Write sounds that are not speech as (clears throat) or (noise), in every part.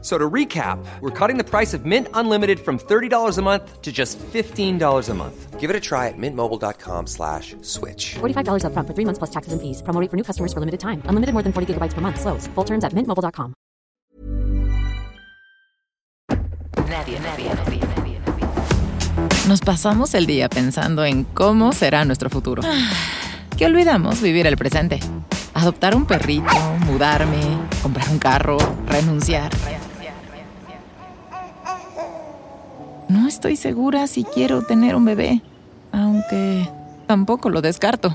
So to recap, we're cutting the price of Mint Unlimited from $30 a month to just $15 a month. Give it a try at mintmobile.com slash switch. $45 upfront for three months plus taxes and fees. Promo rate for new customers for limited time. Unlimited more than 40 gigabytes per month. Slows. Full terms at mintmobile.com. Nadie, nadie, nadie, nadie, Nos pasamos el día pensando en cómo será nuestro futuro. (sighs) Que olvidamos vivir el presente. Adoptar un perrito, mudarme, comprar un carro, renunciar. No estoy segura si quiero tener un bebé, aunque tampoco lo descarto.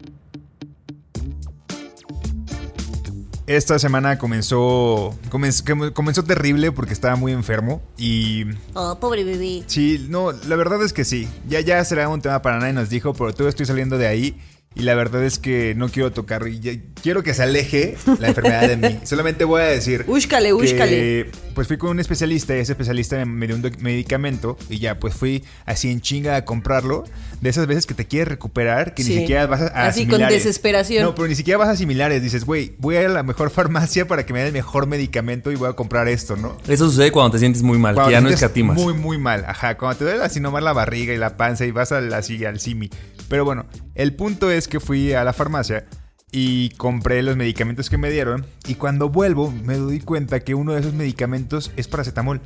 Esta semana comenzó, comenzó comenzó terrible porque estaba muy enfermo y oh, pobre bebé. sí, no, la verdad es que sí. Ya ya será un tema para nadie nos dijo, pero todo estoy saliendo de ahí y la verdad es que no quiero tocar y quiero que se aleje la enfermedad de mí. (laughs) Solamente voy a decir Úscale, úscale. Pues fui con un especialista y ese especialista me dio un medicamento y ya pues fui así en chinga a comprarlo. De esas veces que te quieres recuperar, que Sí. ni siquiera vas a, a Así con similares. desesperación. No, pero ni siquiera vas a similares. Dices, güey, voy a ir a la mejor (laughs) farmacia para que me den el mejor medicamento y voy a comprar esto, ¿no? Eso sucede cuando te sientes muy mal, Cuando que ya te no escatimas. Muy, muy mal. Ajá, cuando te duele así nomás la barriga y la panza y vas al, así al simi. Pero bueno, el punto es que fui a la farmacia y compré los medicamentos que me dieron. Y cuando vuelvo, me doy cuenta que uno de esos medicamentos es paracetamol.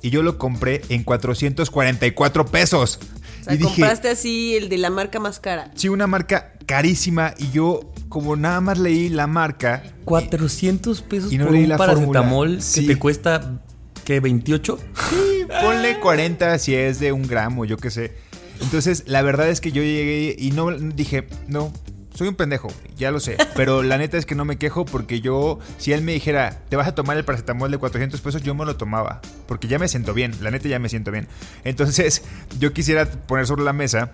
Y yo lo compré en 444 pesos. O sea, y dije, compraste así el de la marca más cara. sí, una marca carísima. Y yo, como nada más leí la marca, 400 pesos Y no por leí un la paracetamol fórmula. Sí. que te cuesta, ¿qué? ¿28? Sí, ponle 40 si es de un gramo, yo qué sé. Entonces, la verdad es que yo llegué y no dije, no, soy un pendejo, ya lo sé. Pero la neta es que no me quejo porque yo, si él me dijera, te vas a tomar el paracetamol de 400 pesos, yo me lo tomaba. Porque ya me siento bien, la neta ya me siento bien. Entonces, yo quisiera poner sobre la mesa.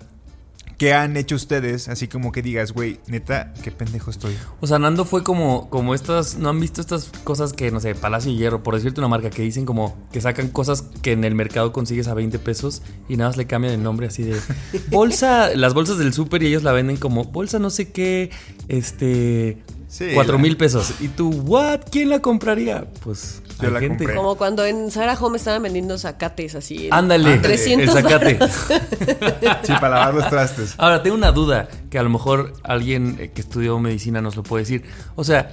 ¿Qué han hecho ustedes? Así como que digas, güey, neta, qué pendejo estoy. O sea, Nando fue como, como estas, ¿no han visto estas cosas que, no sé, Palacio y Hierro, por decirte una marca, que dicen como que sacan cosas que en el mercado consigues a 20 pesos y nada más le cambian el nombre así de (laughs) bolsa, las bolsas del súper y ellos la venden como bolsa no sé qué, este, Sí, cuatro mil pesos. Y tú, ¿what? ¿Quién la compraría? Pues Yo hay la gente. compré. Como cuando en Sarah Home estaban vendiendo zacates así. Ándale, 300 el zacate. (laughs) Sí, para lavar los trastes. Ahora, tengo una duda que a lo mejor alguien eh, que estudió medicina nos lo puede decir. O sea,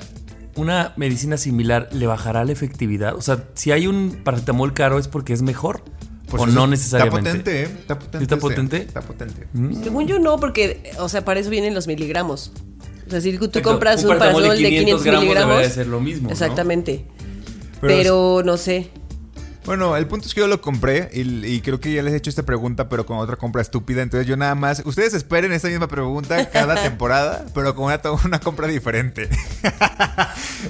¿una medicina similar le bajará la efectividad? O sea, si hay un paracetamol caro es porque es mejor. Pues o no es- necesariamente. Está potente, ¿eh? Está potente. ¿Está potente? Está potente. Según yo no, porque, o sea, para eso vienen los miligramos. O sea, si tú Exacto. compras Un un paracetamol de paracetamol de 500 500 gramos miligramos. debería ser lo mismo, ¿no? Exactamente. Pero- Pero, no sé. Bueno, el punto es que yo lo compré y, y creo que ya les he hecho esta pregunta, pero con otra compra estúpida. Entonces yo nada más, ustedes esperen esta misma pregunta cada (laughs) temporada, pero con una, (laughs) una compra diferente.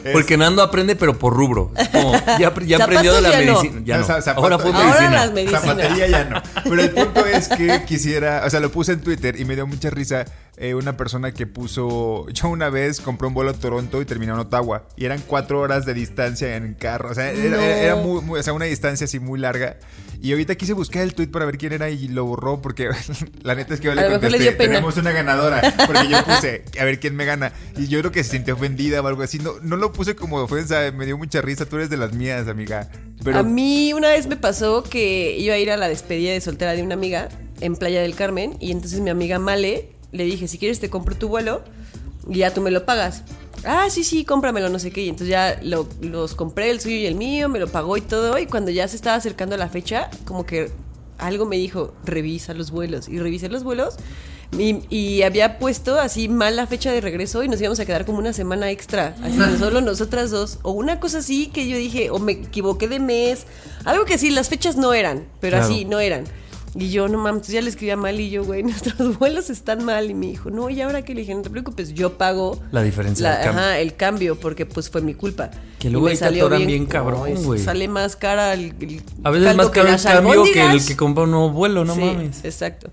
Es- (laughs) Porque Nando aprende, pero por rubro. Como, ya, ya aprendió de la ya no. medicina. Ya no. O sea, zapato- Ahora fue Ahora medicina. las medicinas. Zapatería ya no. Pero el punto es que quisiera, o sea, lo puse en Twitter y me dio mucha risa eh, una persona que puso, (laughs) yo una vez compré un vuelo a Toronto y terminé en Ottawa y eran cuatro horas de distancia en carro, o sea, era, No. era- era muy, muy- o sea, una distancia así muy larga. Y ahorita quise buscar el tweet para ver quién era y lo borró porque (laughs) la neta es que yo le le contesté, pena. tenemos una ganadora, porque yo puse a ver quién me gana y yo creo que se sintió ofendida o algo así. No, no lo puse como ofensa, me dio mucha risa, tú eres de las mías, amiga. Pero A mí una vez me pasó que iba a ir a la despedida de soltera de una amiga en Playa del Carmen y entonces mi amiga Male le dije, si quieres te compro tu vuelo y ya tú me lo pagas. Ah, sí, sí, cómpramelo, no sé qué. Y entonces ya lo- los compré, el suyo y el mío, me lo pagó y todo. Y cuando ya se estaba acercando la fecha, como que algo me dijo, revisa los vuelos. Y revisé los vuelos. Y, y había puesto así mal la fecha de regreso y nos íbamos a quedar como una semana extra. Así solo nosotras dos. O una cosa así que yo dije, o me equivoqué de mes. Algo que sí, las fechas no eran, pero Claro. así no eran. Y yo, no mames, ya le escribía mal y yo, güey, (laughs) nuestros vuelos están mal. Y me dijo, no, ¿y ahora qué le dije? No te preocupes, yo pago La diferencia la- del cambio. Ajá, el cambio, porque pues fue mi culpa. Que luego Y me ahí te salió atoran bien cabrón, güey. Sale más cara el, el A veces más caro el cambio que el que compra un nuevo vuelo, no Sí, mames. Exacto.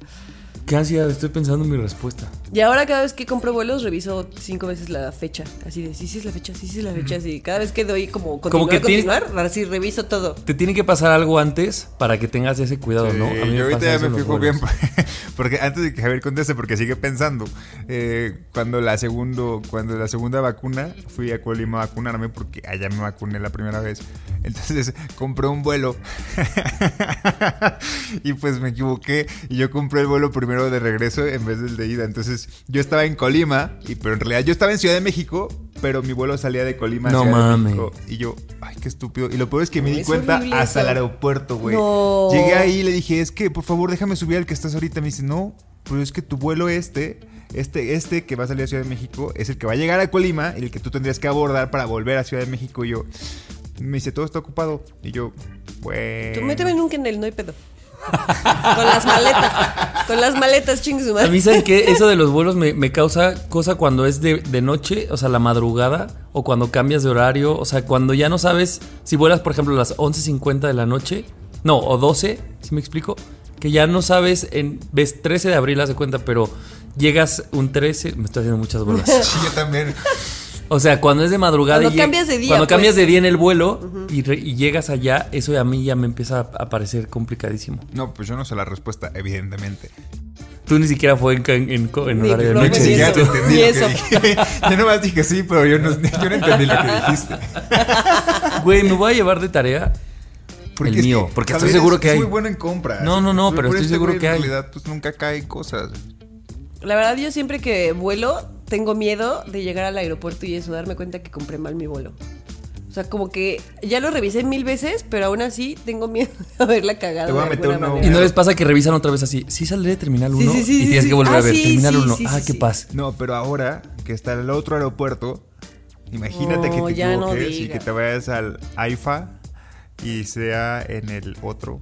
¿Qué hacía? Estoy pensando en mi respuesta. Y ahora cada vez que compro vuelos reviso cinco veces la fecha. Así de, sí, sí es la fecha, sí, sí es la fecha. Así, cada vez que doy como continuar, que tienes- continuar, así reviso todo. Te tiene que pasar algo antes para que tengas ese cuidado, ¿no? Sí, A mí yo ahorita ya me fijo bien, (laughs) porque antes de que Javier conteste, porque sigue pensando, eh, cuando la segundo, cuando la segunda vacuna, fui a Colima a vacunarme porque allá me vacuné la primera vez. Entonces (laughs) compré un vuelo (laughs) y pues me equivoqué y yo compré el vuelo primero de regreso en vez del de ida. Entonces yo estaba en Colima, y, pero en realidad yo estaba en Ciudad de México, pero mi vuelo salía de Colima No mames. México. Y yo, ay, qué estúpido. Y lo peor es que me di cuenta horrible hasta el aeropuerto, güey. No. Llegué ahí y le dije, es que por favor déjame subir al que estás ahorita. Me dice, no, pero es que tu vuelo este, este, este que va a salir a Ciudad de México, es el que va a llegar a Colima y el que tú tendrías que abordar para volver a Ciudad de México. Y yo, me dice, todo está ocupado. Y yo, bueno. Tú méteme nunca en el no hay pedo. Con las maletas. Con las maletas, chingue su A mí, ¿saben qué? Eso de los vuelos me, me causa cosa cuando es de, de noche, o sea, la madrugada, o cuando cambias de horario, o sea, cuando ya no sabes si vuelas, por ejemplo, a las 11.50 de la noche, no, o 12, si me explico, que ya no sabes, en, ves 13 de abril, haz de cuenta, pero llegas un 13, me estoy haciendo muchas bolas. (laughs) Sí, yo también. O sea, cuando es de madrugada Cuando y cambias de día, Cuando pues. cambias de día en el vuelo y, re- y llegas allá, eso a mí ya me empieza a, parecer complicadísimo. No, pues yo no sé la respuesta, evidentemente. Tú ni siquiera fue en, en, en- en horario de no, noche. ni ya te entendí lo eso. que dije. (laughs) Yo nomás dije sí, pero yo no, yo no entendí lo que dijiste. Güey, me voy a llevar de tarea el es que mío, porque estoy seguro es- que es hay. muy bueno en compras. No, no, no, pero estoy este seguro que hay. En realidad, pues nunca caen cosas. La verdad, yo siempre que vuelo, tengo miedo de llegar al aeropuerto y eso, darme cuenta que compré mal mi vuelo. O sea, como que ya lo revisé mil veces, pero aún así tengo miedo de haberla cagado. Te voy a meter uno- Y no les pasa que revisan otra vez así. Sí saldré de Terminal 1 Sí, sí, sí, y sí, tienes sí. que volver Ah, a ver sí, Terminal sí, 1. sí, ah, sí, qué sí. paz. No, pero ahora que está el otro aeropuerto, imagínate No, que te no equivoques y que te vayas al AIFA y sea en el otro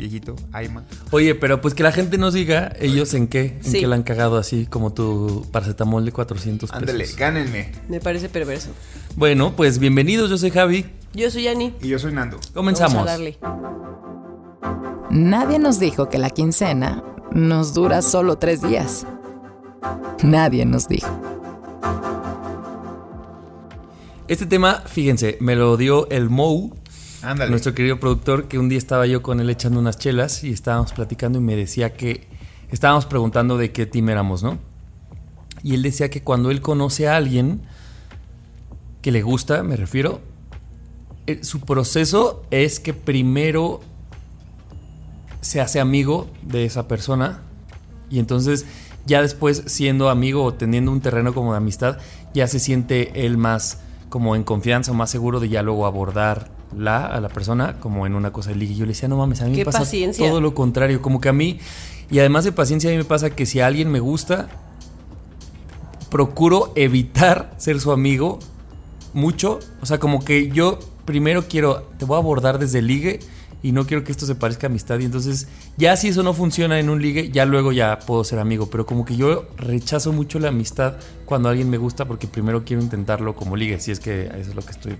viejito, AIMA. Oye, pero pues que la gente nos diga ellos en qué, en Sí. qué la han cagado así como tu paracetamol de 400 pesos. Ándale, gánenme. Me parece perverso. Bueno, pues bienvenidos, yo soy Javi. Yo soy Yani. Y yo soy Nando. Comenzamos. Vamos a darle. Nadie nos dijo que la quincena nos dura solo tres días. Nadie nos dijo. Este tema, fíjense, me lo dio el Mou, Nuestro querido productor, que un día estaba yo con él echando unas chelas y estábamos platicando y me decía que estábamos preguntando de qué team éramos, ¿no? Y él decía que cuando él conoce a alguien que le gusta, me refiero, eh, su proceso es que primero se hace amigo de esa persona y entonces ya después siendo amigo o teniendo un terreno como de amistad, ya se siente él más como en confianza o más seguro de ya luego abordarla a la persona como en una cosa de ligue. Yo le decía, no mames, a mí me pasa paciencia. todo lo contrario, como que a mí, y además de paciencia, a mí me pasa que si a alguien me gusta, procuro evitar ser su amigo mucho. O sea, como que yo primero quiero, te voy a abordar desde ligue y no quiero que esto se parezca a amistad. Y entonces, ya si eso no funciona en un ligue, ya luego ya puedo ser amigo. Pero como que yo rechazo mucho la amistad cuando alguien me gusta porque primero quiero intentarlo como ligue, si es que eso es lo que estoy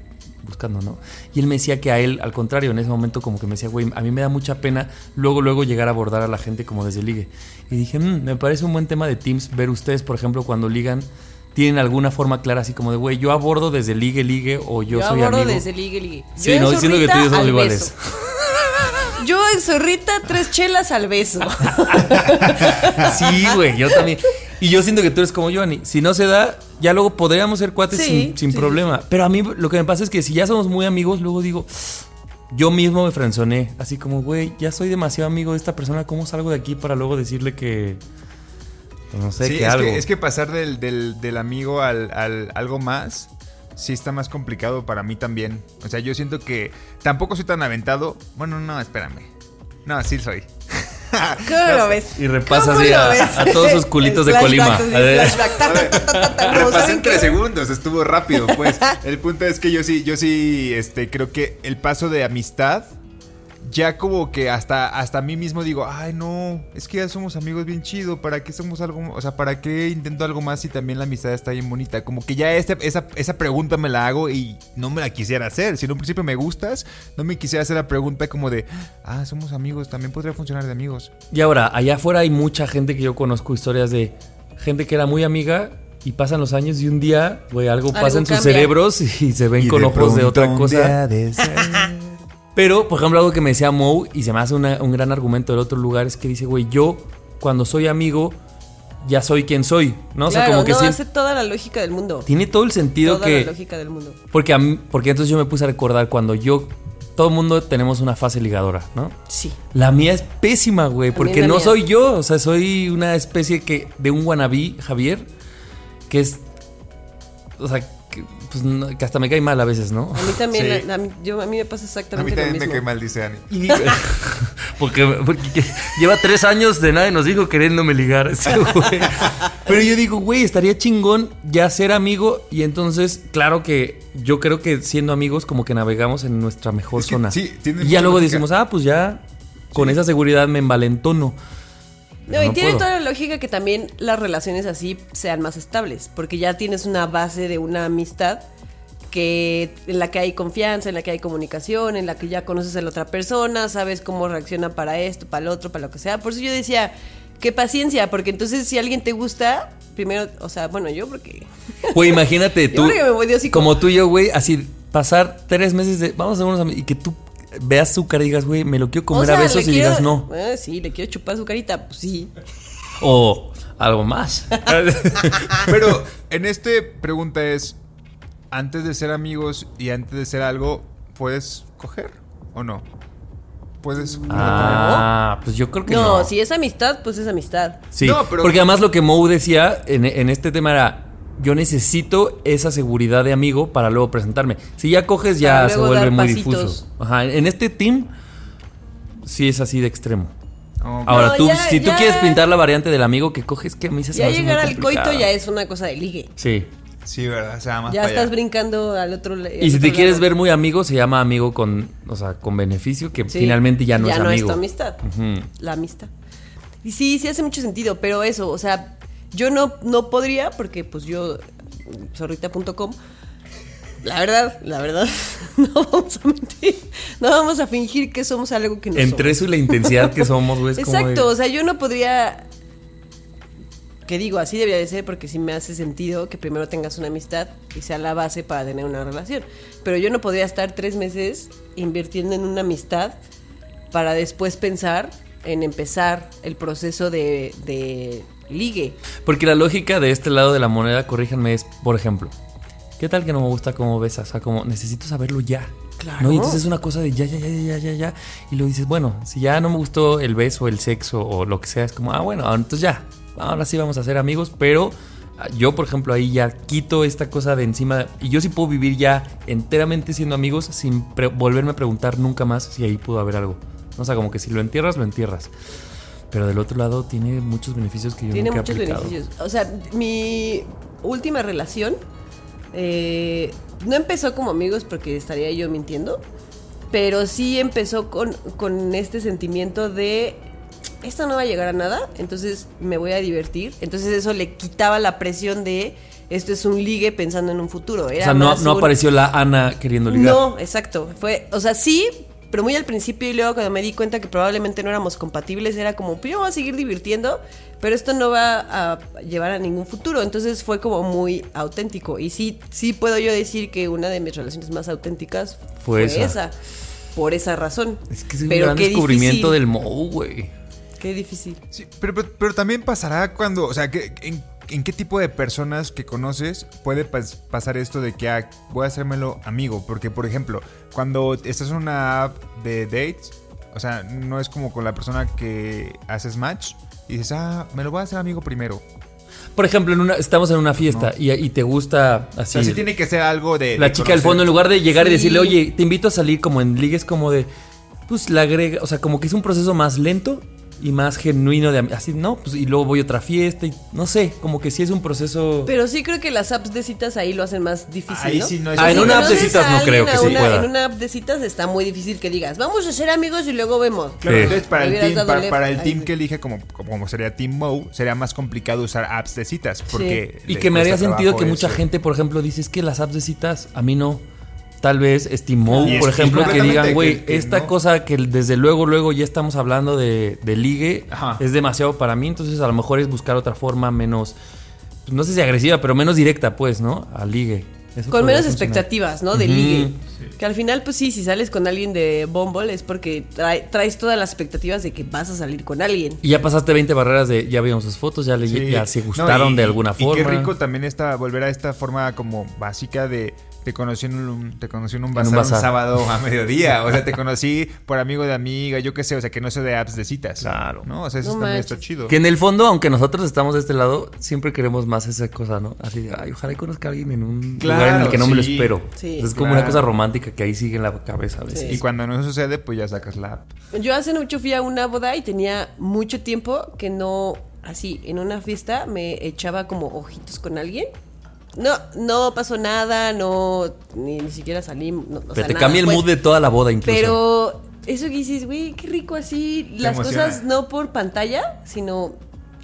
buscando, ¿no? Y él me decía que a él, al contrario, en ese momento como que me decía, güey, a mí me da mucha pena luego, luego llegar a abordar a la gente como desde ligue. Y dije, "Mm, me parece un buen tema de Teams ver ustedes, por ejemplo, cuando ligan, tienen alguna forma clara así como de, güey, yo abordo desde ligue, ligue o yo, Yo, soy abordo amigo. desde ligue, ligue. Sí, Yo no, en diciendo que tú y yo somos al iguales. Yo en zorrita, tres chelas al beso. (laughs) Sí, güey, yo también. Y yo siento que tú eres como Johnny. Si no se da, ya luego podríamos ser cuates Sí, sin, sin sí. problema. Pero a mí lo que me pasa es que si ya somos muy amigos, luego digo, yo mismo me frenzoné. Así como, güey, ya soy demasiado amigo de esta persona. ¿Cómo salgo de aquí para luego decirle que. pues, no sé, Sí, que es, algo. que, es que pasar del, del- del amigo al, al algo más sí está más complicado para mí también. O sea, yo siento que tampoco soy tan aventado. Bueno, no, espérame. No, sí soy. ¿Cómo lo ves? Y repasa ¿Cómo así a- todos sus culitos de Colima. Repasé ¿saben en tres segundos, estuvo rápido, pues. El punto es que yo sí, yo sí, este, creo que el paso de amistad, ya como que hasta, hasta a mí mismo digo, ay no, es que ya somos amigos bien chido, ¿para qué somos algo, o sea, para qué intento algo más si también la amistad está bien bonita? Como que ya este- esa, esa pregunta me la hago y no me la quisiera hacer. Si en un principio me gustas, no me quisiera hacer la pregunta como de, ah, somos amigos, también podría funcionar de amigos. Y ahora, allá afuera hay mucha gente que yo conozco historias de gente que era muy amiga y pasan los años y un día, güey, algo, Algo pasa en sus cambia. cerebros y se ven Y con ojos de otra cosa. (laughs) Pero, por ejemplo, algo que me decía Moe y se me hace una- un gran argumento del otro lugar es que dice, güey, yo cuando soy amigo ya soy quien soy, ¿no? O sea, como que no, sí, hace toda la lógica del mundo. tiene todo el sentido Toda que... la lógica del mundo. Porque, a mí- porque entonces yo me puse a recordar cuando yo... Todo el mundo tenemos una fase ligadora, ¿no? Sí. La mía es pésima, güey, porque no mía. soy yo, o sea, soy una especie que de un wannabe, Javier, que es, o sea, pues, no- que hasta me cae mal a veces, ¿no? A mí también, Sí. la- a, mí, yo, a mí me pasa A mí exactamente lo también me mismo. cae mal, dice Ani. (laughs) Y porque, porque lleva tres años de nadie nos dijo queriéndome ligar (laughs) ese güey. Pero yo digo, güey, estaría chingón ya ser amigo y entonces, claro que yo creo que siendo amigos como que navegamos en nuestra mejor Es que zona. sí, y ya luego lógica. decimos, ah, pues ya con esa seguridad me envalentono. No, y no tiene puedo. toda la lógica que también las relaciones así sean más estables, porque ya tienes una base de una amistad que en la que hay confianza, en la que hay comunicación, en la que ya conoces a la otra persona, sabes cómo reacciona para esto, para lo otro, para lo que sea. Por eso yo decía, qué paciencia, porque entonces si alguien te gusta, primero, o sea, bueno, yo porque (laughs) Güey, imagínate tú. me voy. Como tú y yo, güey, así pasar tres meses de. Vamos a unos amigos. Y que tú veas su cara y digas, güey, me lo quiero comer O sea, a besos y quiero- digas no. Ah, sí, le quiero chupar su carita, pues sí. (laughs) O algo más. (laughs) Pero en este pregunta es, antes de ser amigos y antes de ser algo, ¿puedes coger o no? ¿Puedes ah, pues yo creo que no. No, si es amistad, pues es amistad. Sí, No, pero- porque además lo que Moe decía en, en este tema era. Yo necesito esa seguridad de amigo para luego presentarme. Si ya coges, ya se vuelve muy pasitos. difuso. Ajá, en este team, sí es así de extremo. Ok. Ahora, No, tú, ya- si tú ya- quieres pintar la variante del amigo que coges, que a mí se Ya llegar al coito ya es una cosa de ligue. Sí. Sí, ¿verdad? Se llama Ya estás brincando al otro lado. Y si te quieres ver muy amigo, se llama amigo con, o sea, con beneficio, que finalmente ya no es amigo. tu amistad. La amistad. Y sí, sí hace mucho sentido, pero eso, o sea, yo no, no podría, porque pues yo, zorrita.com, la verdad, la verdad, (laughs) no vamos a mentir, no vamos a fingir que somos algo que no Entre somos. eso y la intensidad que somos, güey. es como Exacto, o sea, yo no podría. Que digo, así debería de ser porque sí me hace sentido que primero tengas una amistad y sea la base para tener una relación. Pero yo no podría estar tres meses invirtiendo en una amistad para después pensar en empezar el proceso de, de ligue. Porque la lógica de este lado de la moneda, corríjanme, es, por ejemplo, ¿qué tal que no me gusta cómo besas? O sea, como necesito saberlo ya. Claro. ¿no? Y entonces es una cosa de ya, ya, ya, ya, ya, ya. Y lo dices, bueno, si ya no me gustó el beso, el sexo o lo que sea, es como, ah, bueno, entonces ya, ahora sí vamos a ser amigos, pero ah, yo, por ejemplo, ahí ya quito esta cosa de encima y yo sí puedo vivir ya enteramente siendo amigos sin volverme a preguntar nunca más si ahí pudo haber algo. O sea, como que si lo entierras, lo entierras. Pero del otro lado tiene muchos beneficios que yo Tiene nunca he muchos aplicado. beneficios. O sea, mi última relación eh, no empezó como amigos porque estaría yo mintiendo, pero sí empezó con, con este sentimiento de esto no va a llegar a nada, entonces me voy a divertir. Entonces eso le quitaba la presión de esto es un ligue pensando en un futuro. O sea, no, no un- apareció la Ana queriendo ligar. no, exacto. Fue, o sea, sí, pero muy al principio y luego cuando me di cuenta que probablemente no éramos compatibles, era como, pues yo voy a seguir divirtiendo, pero esto no va a llevar a ningún futuro. Entonces fue como muy auténtico. Y sí, sí puedo yo decir que una de mis relaciones más auténticas Fue fue, esa. esa. Por esa razón. Es que es un Pero gran descubrimiento difícil, del Mou, güey. Qué difícil. Sí, pero, pero, pero también pasará cuando, o sea, que, en, en qué tipo de personas que conoces puede pas- pasar esto de que ah, voy a hacérmelo amigo? Porque, por ejemplo, cuando estás en una app de dates, o sea, no es como con la persona que haces match y dices, ah, me lo voy a hacer amigo primero. Por ejemplo, en una, estamos en una fiesta y, y te gusta así. sea, sí tiene que ser algo de... la de chica del conocer. fondo, en lugar de llegar y decirle, oye, te invito a salir como en ligues, como de. Pues la agrega. O sea, como que es un proceso más lento y más genuino de así, no, pues y luego voy a otra fiesta y no sé, como que sí es un proceso Pero sí creo que las apps de citas ahí lo hacen más difícil, Ahí ¿no? sí no es Ah, en una app de citas no creo que se una- pueda. En una app de citas está muy difícil que digas, vamos a ser amigos y luego vemos. Claro, Sí. entonces para el team, para, el team que elige como, como, sería Team Mo, sería más complicado usar apps de citas. Porque Y que me haría sentido que mucha gente, por ejemplo, dice es que las apps de citas a mí no. Tal vez Steamo, Y es- por y ejemplo, que digan, güey, esta no. cosa que desde luego, luego ya estamos hablando de, de ligue, Ajá. es demasiado para mí, entonces a lo mejor es buscar otra forma menos, pues, no sé si agresiva, pero menos directa, pues, ¿no? A ligue. Eso Con menos funcionar. expectativas, ¿no? De ligue. Que al final, pues sí, si sales con alguien de Bumble es porque trae- traes todas las expectativas de que vas a salir con alguien. Y ya pasaste 20 barreras de, ya vimos sus fotos, ya, le, Sí. ya se No, gustaron y- de alguna y forma. qué rico también esta, volver a esta forma como básica de te conocí en un, te conocí en un un bazar un, sábado a (laughs) mediodía. O sea, te conocí por amigo de amiga, yo qué sé, o sea, que no sé de apps de citas. Claro. ¿No? O sea, eso No también está chido. Que en el fondo, aunque nosotros estamos de este lado, siempre queremos más esa cosa, ¿no? Así de, ay, ojalá y conozca a alguien en un Claro, lugar en el que no me lo sí. espero. Sí. es como Claro. una cosa romántica que ahí sigue en la cabeza a veces. Sí. Y cuando no sucede, pues ya sacas la app. Yo hace mucho fui a una boda y tenía mucho tiempo que no, así, en una fiesta me echaba como ojitos con alguien. No, no pasó nada, no, ni, ni siquiera salí. no, o Pero sea, te nada, cambia el pues. mood de toda la boda incluso. Pero eso que dices, güey, qué rico así, las emociona. cosas no por pantalla, sino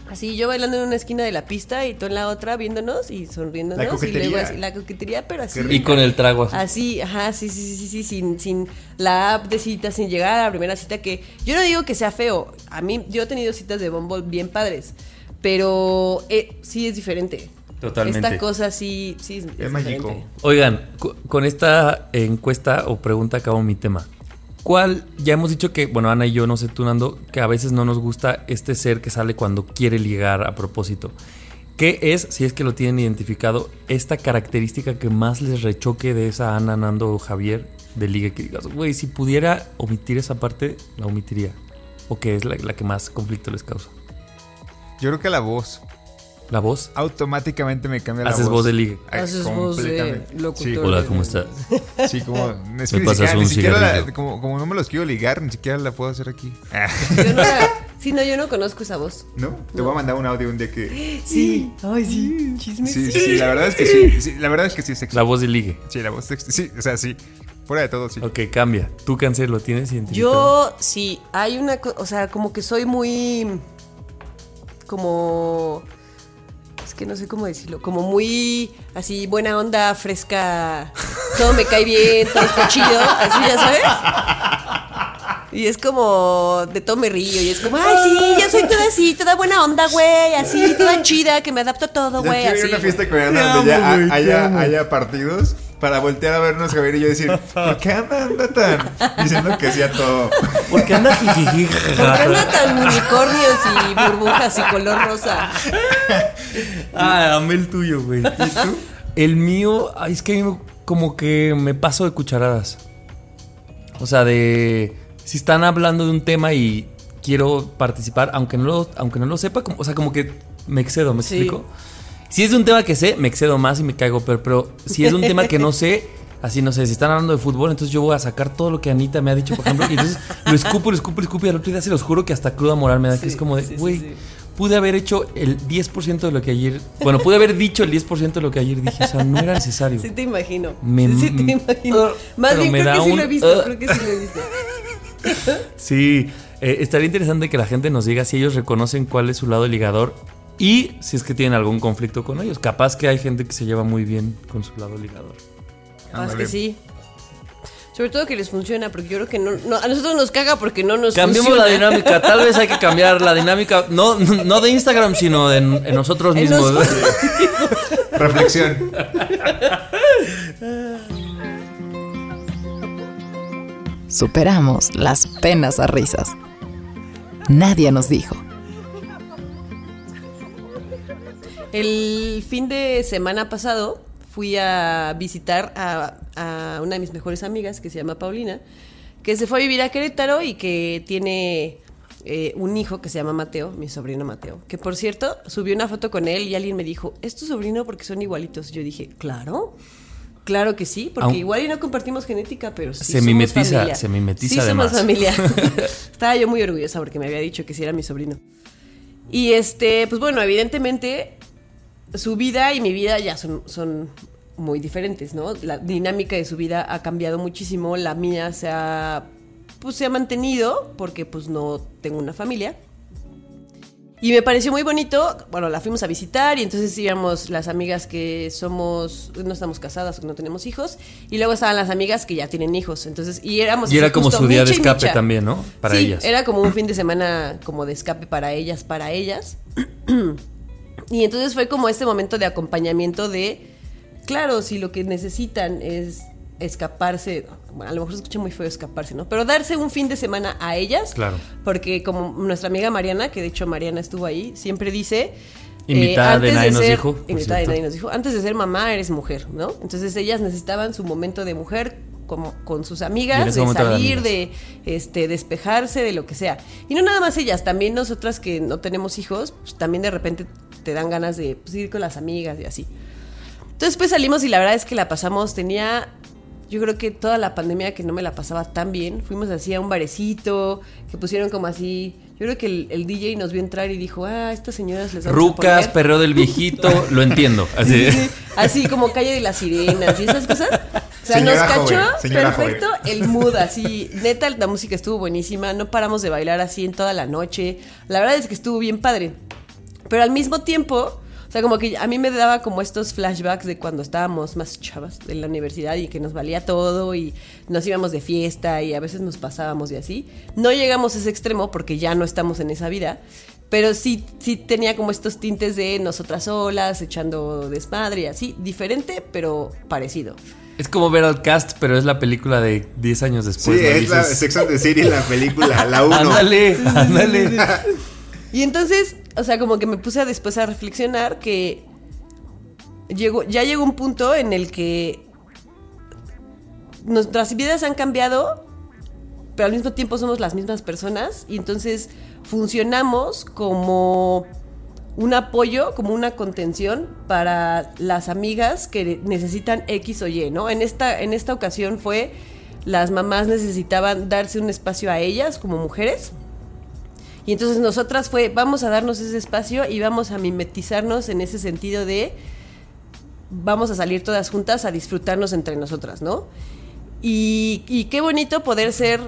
así yo bailando en una esquina de la pista y tú en la otra viéndonos y sonriéndonos. La y luego coquetería. así, la coquetería, pero así. y con el trago así. Así, ajá, sí, sí, sí, sí, sí, sin, sin la app de citas, sin llegar a la primera cita que yo no digo que sea feo, a mí yo he tenido citas de Bumble bien padres, pero eh, sí es diferente. Totalmente. Esta cosa sí, sí es, es mágico. Oigan, con esta encuesta o pregunta acabo mi tema. ¿Cuál? Ya hemos dicho que, bueno, Ana y yo, no sé tú, Nando, que a veces no nos gusta este ser que sale cuando quiere ligar a propósito. ¿Qué es, si es que lo tienen identificado, esta característica que más les rechoque de esa Ana, Nando o Javier de ligue? Que digas, güey, si pudiera omitir esa parte, la omitiría. ¿O que es la, la que más conflicto les causa? Yo creo que la voz. ¿La voz? Automáticamente me cambia la Haces voz de ligue. Haces voz de locutor. Sí. Hola, ¿cómo estás? (laughs) Sí, como, es que Me ni pasas siquiera, un ni siquiera la- como, como no me los quiero ligar, ni siquiera la puedo hacer aquí. Yo no, la- sí, no, yo no conozco esa voz. ¿No? Te voy a mandar un audio un día que... Sí, ay, sí, chisme. Sí, sí, sí, la verdad es que sí. sí, la verdad es que sí es sexy. La voz de ligue. Sí, la voz sexy. Sí, o sea, sí. Fuera de todo, sí. Ok, cambia. ¿Tú, Cáncer, lo tienes identificado? Yo sí, hay una cosa, o sea, como que soy muy como que no sé cómo decirlo, como muy así buena onda, fresca, todo me cae bien, todo está chido, así ya sabes. Y es como de todo me río y es como, ay, sí, yo soy toda así, toda buena onda, güey, así, toda chida, que me adapto a todo, güey, quiero ir así. a una fiesta coreana donde ya haya, haya partidos para voltear a vernos Javier y yo decir, ¿por qué anda, anda tan diciendo que sí a todo? ¿Por qué anda jijiji? ¿Por qué andan tan unicornios y burbujas y color rosa? Ah, amé el tuyo, güey. ¿Y tú? El mío, ay, es que a mí me- como que me paso de cucharadas. O sea, de si están hablando de un tema y quiero participar, aunque no lo, aunque no lo sepa, como- o sea, como que me excedo, ¿me Sí. explico? Si es de un tema que sé, me excedo más y me caigo, pero, pero si es de un tema que no sé, así no sé, si están hablando de fútbol, entonces yo voy a sacar todo lo que Anita me ha dicho, por ejemplo, y entonces lo escupo, lo escupo, lo escupo, y al otro día se los juro que hasta cruda moral me da, que es como de, sí, güey, sí. pude haber hecho el 10% de lo que ayer, bueno, pude haber dicho el 10% de lo que ayer dije, o sea, no era necesario. Sí te imagino. Me- sí, sí te imagino. uh, Más bien me creo que sí lo he visto, uh. creo que sí lo he visto. Sí, eh, estaría interesante que la gente nos diga si ellos reconocen cuál es su lado ligador y si es que tienen algún conflicto con ellos. Capaz que hay gente que se lleva muy bien con su lado ligador. Más Ándale. que sí. Sobre todo que les funciona, porque yo creo que no, no- a nosotros nos caga porque no nos Cambiemos funciona. la dinámica, tal vez hay que cambiar la dinámica, no, no de Instagram, sino de en, en nosotros En mismos. nosotros. (laughs) Reflexión. Superamos las penas a risas. Nadie nos dijo. El fin de semana pasado fui a visitar a, a una de mis mejores amigas que se llama Paulina, que se fue a vivir a Querétaro y que tiene eh, un hijo que se llama Mateo, mi sobrino Mateo. Que por cierto, subió una foto con él y alguien me dijo, ¿es tu sobrino porque son igualitos? Yo dije, claro. Claro que sí, porque igual y no compartimos genética, pero sí Se somos mimetiza- familia. se mimetiza sí además. somos familia. (laughs) (laughs) Estaba yo muy orgullosa porque me había dicho que sí era mi sobrino. Y este, pues bueno, evidentemente su vida y mi vida ya son, son muy diferentes, ¿no? La dinámica de su vida ha cambiado muchísimo, la mía se ha, pues se ha mantenido porque pues no tengo una familia. Y me pareció muy bonito, bueno, la fuimos a visitar y entonces íbamos las amigas que somos, no estamos casadas, no tenemos hijos, y luego estaban las amigas que ya tienen hijos, entonces, y éramos... Y era como su día de escape Micha. también, ¿no? Para Sí, ellas. era como un fin de semana como de escape para ellas, para ellas. (clears throat) y entonces fue como este momento de acompañamiento de, claro, si lo que necesitan es escaparse, bueno, a lo mejor se escucha muy feo escaparse, ¿no? Pero darse un fin de semana a ellas. Claro. Porque como nuestra amiga Mariana, que de hecho Mariana estuvo ahí, siempre dice... eh, Invitada de Nadie nos ser- dijo, Invitada de. Nadie nos dijo. Antes de ser mamá, eres mujer, ¿no? Entonces ellas necesitaban su momento de mujer como con sus amigas, de salir, de este, despejarse de lo que sea. Y no nada más ellas, también nosotras que no tenemos hijos, pues también de repente te dan ganas de pues, ir con las amigas y así. Entonces pues salimos y la verdad es que la pasamos, tenía, yo creo que toda la pandemia que no me la pasaba tan bien, fuimos así a un barecito, que pusieron como así, yo creo que el, el DJ nos vio entrar y dijo, ah, estas señoras les vamos a Rucas, poner". perreo del viejito, lo entiendo. Así. (laughs) Sí, así como Calle de las Sirenas y esas cosas. O sea, Señora nos cachó joven, perfecto el mood, así. Neta, la música estuvo buenísima. No paramos de bailar así en toda la noche. La verdad es que estuvo bien padre. Pero al mismo tiempo, o sea, como que a mí me daba como estos flashbacks de cuando estábamos más chavas en la universidad y que nos valía todo y nos íbamos de fiesta y a veces nos pasábamos y así. No llegamos a ese extremo porque ya no estamos en esa vida. Pero sí, sí tenía como estos tintes de nosotras solas, echando desmadre y así. Diferente, pero parecido. Es como ver al cast, pero es la película de 10 años Sí, después. ¿no? es la Sex and the City, la película, (laughs) la 1. Ándale, ándale. Y entonces, o sea, como que me puse a después a reflexionar que llegó, ya llegó un punto en el que nuestras vidas han cambiado, pero al mismo tiempo somos las mismas personas y entonces funcionamos como un apoyo, como una contención para las amigas que necesitan X o Y, ¿no? En esta, en esta ocasión fue las mamás necesitaban darse un espacio a ellas como mujeres. Y entonces nosotras fue, vamos a darnos ese espacio y vamos a mimetizarnos en ese sentido de vamos a salir todas juntas a disfrutarnos entre nosotras, ¿no? Y, y qué bonito poder ser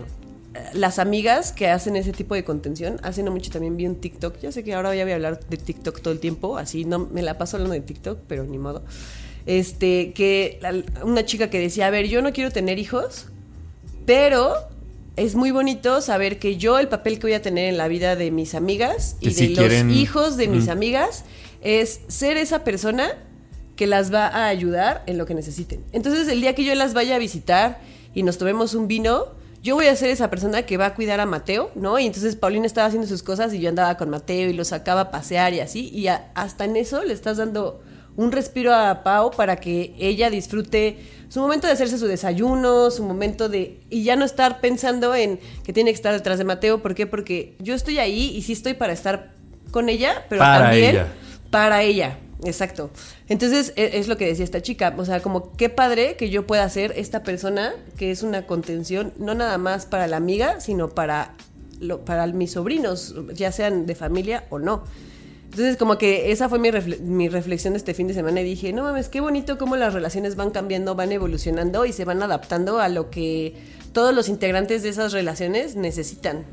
las amigas que hacen ese tipo de contención. Hace no mucho también vi un TikTok. Ya sé que ahora ya voy a hablar de TikTok todo el tiempo, así no me la paso hablando de TikTok, pero ni modo. Este, que la- una chica que decía, a ver, yo no quiero tener hijos, pero es muy bonito saber que yo el papel que voy a tener en la vida de mis amigas y de los quieren- hijos de mis Mm. amigas es ser esa persona que las va a ayudar en lo que necesiten. Entonces, el día que yo las vaya a visitar y nos tomemos un vino, yo voy a ser esa persona que va a cuidar a Mateo, ¿no? Y entonces Paulina estaba haciendo sus cosas y yo andaba con Mateo y lo sacaba a pasear y así. Y a- hasta en eso le estás dando un respiro a Pau para que ella disfrute su momento de hacerse su desayuno, su momento de... Y ya no estar pensando en que tiene que estar detrás de Mateo. ¿Por qué? Porque yo estoy ahí y sí estoy para estar con ella, pero Para también ella. para ella. Exacto. Entonces, e- es lo que decía esta chica. O sea, como qué padre que yo pueda ser esta persona que es una contención, no nada más para la amiga, sino para, para mis sobrinos, ya sean de familia o no. Entonces, como que esa fue mi, refle- mi reflexión de este fin de semana y dije, no mames, qué bonito cómo las relaciones van cambiando, van evolucionando y se van adaptando a lo que todos los integrantes de esas relaciones necesitan.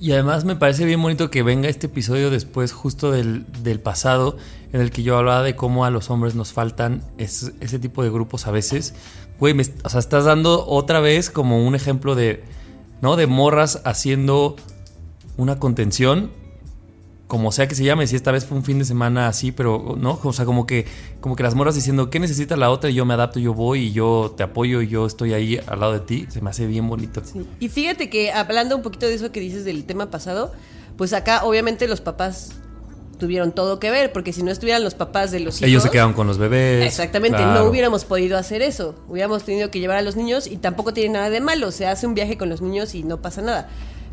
Y además me parece bien bonito que venga este episodio después justo del, del pasado, en el que yo hablaba de cómo a los hombres nos faltan es- ese tipo de grupos a veces. Güey, o sea, estás dando otra vez como un ejemplo de, ¿no? De morras haciendo una contención, como sea que se llame, si esta vez fue un fin de semana así, pero, ¿no? O sea, como que, como que las morras diciendo, ¿qué necesita la otra? Y yo me adapto, yo voy y yo te apoyo y yo estoy ahí al lado de ti. Se me hace bien bonito. Y fíjate que hablando un poquito de eso que dices del tema pasado, pues acá obviamente los papás tuvieron todo que ver, porque si no estuvieran los papás de los hijos... Ellos se quedaron con los bebés. Exactamente, claro. no hubiéramos podido hacer eso. Hubiéramos tenido que llevar a los niños y tampoco tiene nada de malo. Se hace un viaje con los niños y no pasa nada.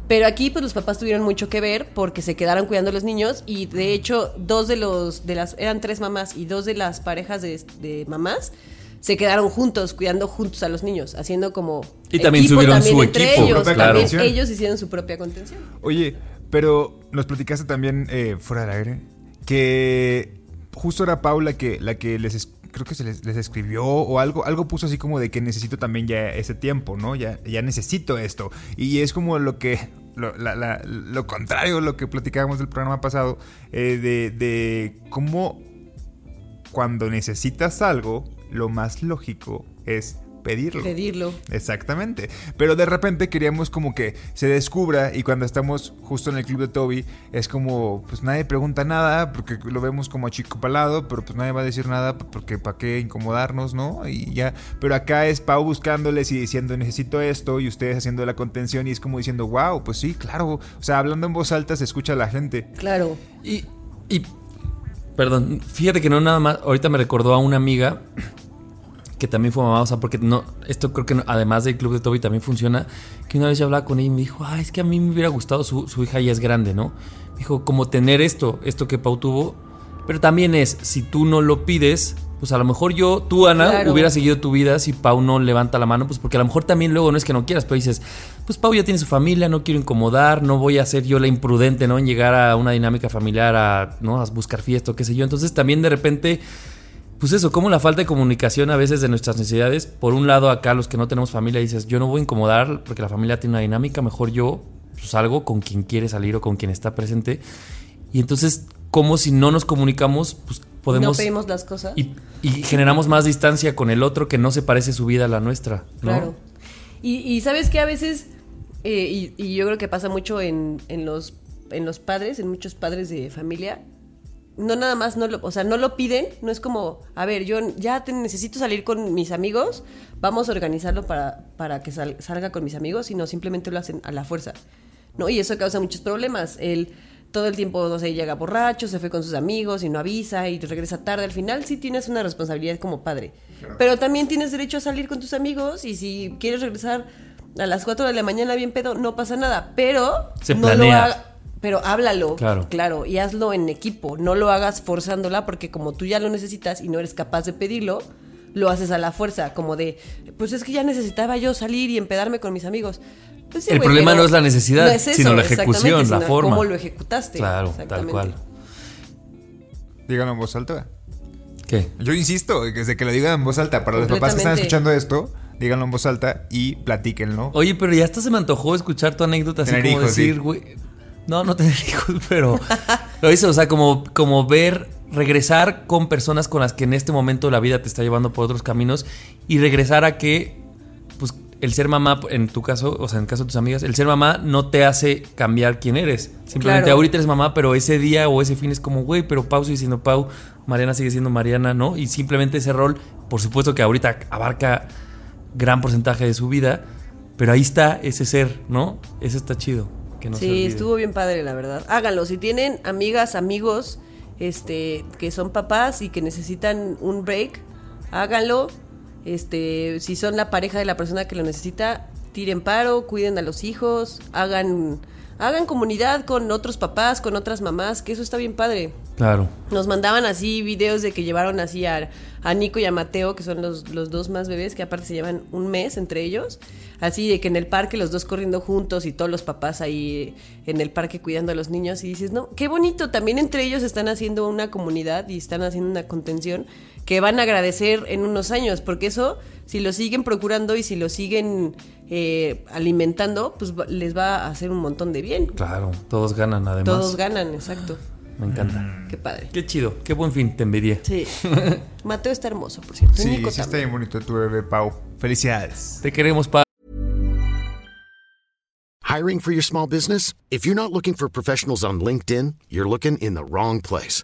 Pero aquí, pues los papás tuvieron mucho que ver porque se quedaron cuidando a los niños y de hecho, dos de los, de las, eran tres mamás y dos de las parejas de, de mamás se quedaron juntos, cuidando juntos a los niños, haciendo como. Y también subieron su entre equipo, Ellos, claro. también ellos hicieron su propia contención. Oye, pero nos platicaste también eh, fuera del aire que justo era Paula que la que les es- creo que se les, les escribió o algo algo puso así como de que necesito también ya ese tiempo, ¿no? Ya ya necesito esto y es como lo que lo, la- la- lo contrario lo que platicábamos del programa pasado eh, de, de cómo cuando necesitas algo lo más lógico es pedirlo. Pedirlo. Exactamente. Pero de repente queríamos como que se descubra y cuando estamos justo en el club de Toby es como pues nadie pregunta nada porque lo vemos como chico palado, pero pues nadie va a decir nada porque para qué incomodarnos, ¿no? Y ya. Pero acá es Pau buscándoles y diciendo necesito esto y ustedes haciendo la contención y es como diciendo wow, pues sí, claro. O sea, hablando en voz alta se escucha a la gente. Claro. Y, y- perdón, fíjate que no nada más, ahorita me recordó a una amiga que también fue mamá, o sea, porque no, esto creo que además del club de Toby también funciona, que una vez yo hablaba con ella y me dijo, ay, es que a mí me hubiera gustado, su, su hija ya es grande, ¿no? Me dijo, como tener esto, esto que Pau tuvo, pero también es, si tú no lo pides, pues a lo mejor yo, tú Ana, Claro. hubiera seguido tu vida si Pau no levanta la mano, pues porque a lo mejor también luego no es que no quieras, pero dices, pues Pau ya tiene su familia, no quiero incomodar, no voy a ser yo la imprudente, ¿no? En llegar a una dinámica familiar, a, ¿no? a buscar fiesta o qué sé yo. Entonces también de repente, pues eso, como la falta de comunicación a veces de nuestras necesidades. Por un lado, acá los que no tenemos familia dices, yo no voy a incomodar porque la familia tiene una dinámica, mejor yo pues, salgo con quien quiere salir o con quien está presente. Y entonces, como si no nos comunicamos, pues podemos... no pedimos las cosas. y, y generamos más distancia con el otro que no se parece su vida a la nuestra. ¿no? Claro. Y, y sabes que a veces, eh, y, y yo creo que pasa mucho en, en los, en los padres, en muchos padres de familia, no nada más, no lo, o sea, no lo piden, no es como, a ver, yo ya te- necesito salir con mis amigos, vamos a organizarlo para, para que sal- salga con mis amigos, sino simplemente lo hacen a la fuerza. ¿no? Y eso causa muchos problemas. Él todo el tiempo, no sé, llega borracho, se fue con sus amigos y no avisa y regresa tarde. Al final sí tienes una responsabilidad como padre. Pero también tienes derecho a salir con tus amigos y si quieres regresar a las 4 de la mañana bien pedo, no pasa nada. Pero Se no lo planea. Pero háblalo, Claro. claro, y hazlo en equipo. No lo hagas forzándola porque como tú ya lo necesitas y no eres capaz de pedirlo, lo haces a la fuerza, como de, pues es que ya necesitaba yo salir y empedarme con mis amigos. Pues sí, El güey, problema no es la necesidad, no es eso, sino la exactamente, ejecución, la sino forma. Cómo lo ejecutaste. Claro, tal exactamente. cual. Díganlo en voz alta. ¿Qué? Yo insisto, desde que lo digan en voz alta, para los papás que están escuchando esto, díganlo en voz alta y platíquenlo. Oye, pero ya hasta se me antojó escuchar tu anécdota así como hijos, decir, sí. No, no tener (laughs) hijos, pero lo hice, o sea, como, como ver, regresar con personas con las que en este momento la vida te está llevando por otros caminos y regresar a que, pues, el ser mamá, en tu caso, o sea, en el caso de tus amigas, el ser mamá no te hace cambiar quién eres. Simplemente Claro. ahorita eres mamá, pero ese día o ese fin es como, güey, pero Pau sigue siendo Pau, Mariana sigue siendo Mariana, ¿no? Y simplemente ese rol, por supuesto que ahorita abarca gran porcentaje de su vida, pero ahí está ese ser, ¿no? Ese está chido. Que no se sí, estuvo bien padre, la verdad. Háganlo. Si tienen amigas, amigos, este, que son papás y que necesitan un break, háganlo. Este, si son la pareja de la persona que lo necesita, tiren paro, cuiden a los hijos, hagan, hagan comunidad con otros papás, con otras mamás, que eso está bien padre. Claro. Nos mandaban así videos de que llevaron así a, a Nico y a Mateo, que son los, los dos más bebés, que aparte se llevan un mes entre ellos. Así de que en el parque los dos corriendo juntos y todos los papás ahí en el parque cuidando a los niños. Y dices, no, qué bonito. También entre ellos están haciendo una comunidad y están haciendo una contención que van a agradecer en unos años. Porque eso, si lo siguen procurando y si lo siguen eh, alimentando, pues les va a hacer un montón de bien. Claro, todos ganan además. Todos ganan, exacto. Me encanta. Qué padre. Qué chido, qué buen fin, te envidié. Sí. (laughs) Mateo está hermoso, por cierto. Sí, Nico sí está bien bonito tu bebé, Pau. Felicidades. Te queremos, pa. Hiring for your small business? If you're not looking for professionals on LinkedIn, you're looking in the wrong place.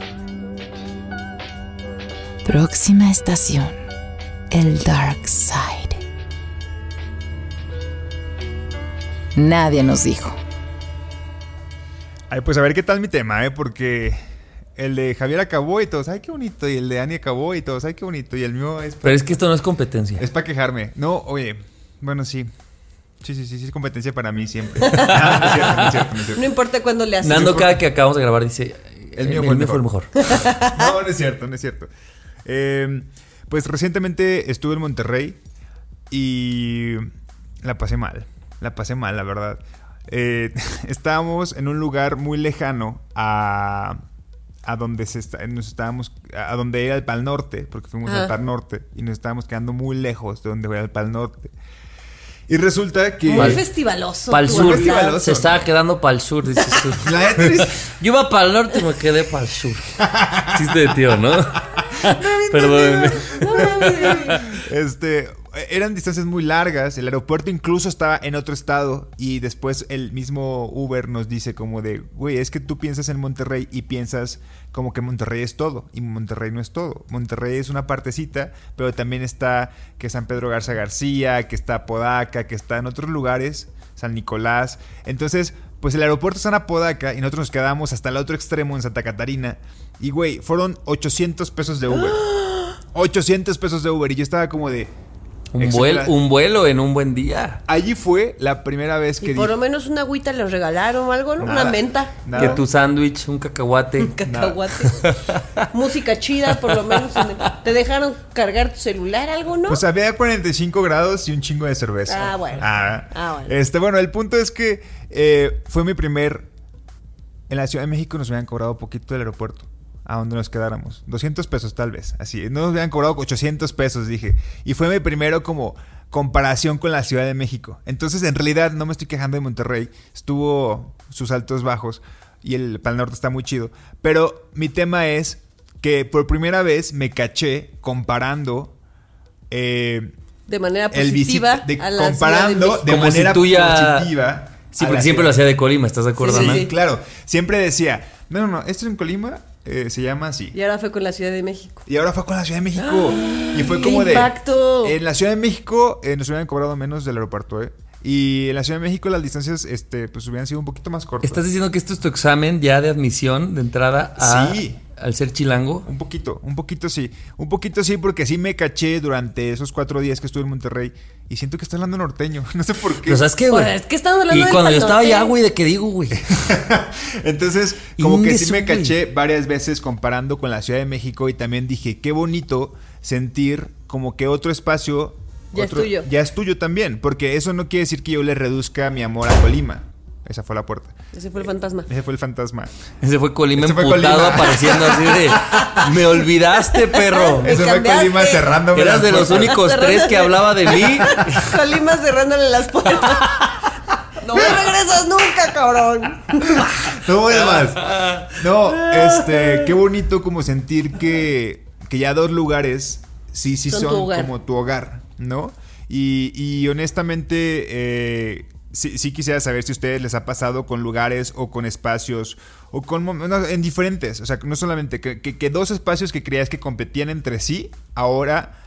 Próxima estación. El Dark Side. nadie nos dijo. Ay, pues a ver qué tal mi tema, ¿eh? Porque el de Javier acabó y todos, ay, qué bonito. Y el de Ani acabó y todos, ay, qué bonito. Y el mío es Pero es que esto no es competencia. Es para quejarme. No, oye, bueno, sí. Sí, sí, sí, sí, es competencia para mí siempre. (laughs) No, no es cierto, no es cierto, no es cierto. No importa cuándo le haces. Nando cada que acabamos de grabar dice, El mío fue el mejor. (laughs) No, no es cierto, no es cierto. Eh, pues recientemente estuve en Monterrey y la pasé mal. La pasé mal, la verdad. Eh, (laughs) estábamos en un lugar muy lejano a, a donde se está- nos estábamos a donde era el Pal Norte, porque fuimos Ajá. al Pal Norte y nos estábamos quedando muy lejos de donde era el Pal Norte. Y resulta que Muy festivaloso. Pa'l sur. festivaloso. Se estaba quedando para el sur, dices tú. (laughs) la Yo iba para el norte y me quedé para el sur. (laughs) Chiste de tío, ¿no? (laughs) Perdónenme. Este, eran distancias muy largas, el aeropuerto incluso estaba en otro estado y después el mismo Uber nos dice como de, güey, es que tú piensas en Monterrey y piensas como que Monterrey es todo y Monterrey no es todo. Monterrey es una partecita, pero también está que San Pedro Garza García, que está Podaca, que está en otros lugares, San Nicolás. Entonces, pues el aeropuerto está en Apodaca y nosotros nos quedamos hasta el otro extremo en Santa Catarina. Y güey, fueron 800 pesos de Uber. (gasps) 800 pesos de Uber y yo estaba como de... Un, vuelo, un vuelo en un buen día. Allí fue la primera vez que Y por lo menos una agüita les regalaron o algo, ¿no? Nada. Una menta. Nada. Que tu sándwich, un cacahuate. Cacahuate. (laughs) Música chida, por lo menos. ¿Te dejaron cargar tu celular, algo, no? Pues había 45 grados y un chingo de cerveza. Ah, bueno. Ah, Ah, bueno. Este, bueno, el punto es que eh, fue mi primer... En la Ciudad de México nos habían cobrado poquito del aeropuerto. A donde nos quedáramos. 200 pesos tal vez. Así. No nos habían cobrado 800 pesos, dije. Y fue mi primero como comparación con la Ciudad de México. Entonces, en realidad, no me estoy quejando de Monterrey. Estuvo sus altos bajos. Y el Pal Norte está muy chido. Pero mi tema es que por primera vez me caché comparando... eh, de manera el positiva. visita, de, a la comparando Ciudad de de, Como si manera tú ya- positiva. Sí, porque siempre lo hacía de Colima, ¿estás de acuerdo, Sí, sí. Claro, siempre decía, no, no, no, esto en Colima eh, se llama así. Y ahora fue con la Ciudad de México. Y ahora fue con la Ciudad de México. y fue ¡Qué como de. impacto! En la Ciudad de México eh, nos hubieran cobrado menos del aeropuerto, ¿eh? Y en la Ciudad de México las distancias este, pues hubieran sido un poquito más cortas. ¿Estás diciendo que esto es tu examen ya de admisión, de entrada a, Sí. Al ser chilango? Un poquito, un poquito sí. Un poquito sí, porque sí me caché durante esos cuatro días que estuve en Monterrey. Y siento que estoy hablando norteño. (laughs) No sé por qué. Pero ¿sabes qué, güey? Pues, es que estamos hablando Y de cuando yo estaba allá, güey, ¿de qué digo, güey? (laughs) Entonces, como que sí me caché varias veces comparando con la Ciudad de México y también dije, qué bonito sentir como que otro espacio Ya es tuyo. Ya es tuyo también, porque eso no quiere decir que yo le reduzca mi amor a Colima. Esa fue la puerta. Ese fue el fantasma. Ese fue el fantasma. Ese fue Colima Ese fue emputado Colima. apareciendo así de... Me olvidaste, perro. Ese fue cambiaste. Colima cerrándome Eras las de los puertas. únicos tres que hablaba de mí. (laughs) Colima cerrándole las puertas. (laughs) No me regresas nunca, cabrón. No voy más. No, este, qué bonito como sentir que, que ya dos lugares sí, sí Son son, tu hogar. como tu hogar, ¿no? Y, y honestamente, eh, sí, sí quisiera saber si a ustedes les ha pasado con lugares o con espacios o con no, en diferentes. O sea, no solamente que, que- que dos espacios que creías que competían entre sí, ahora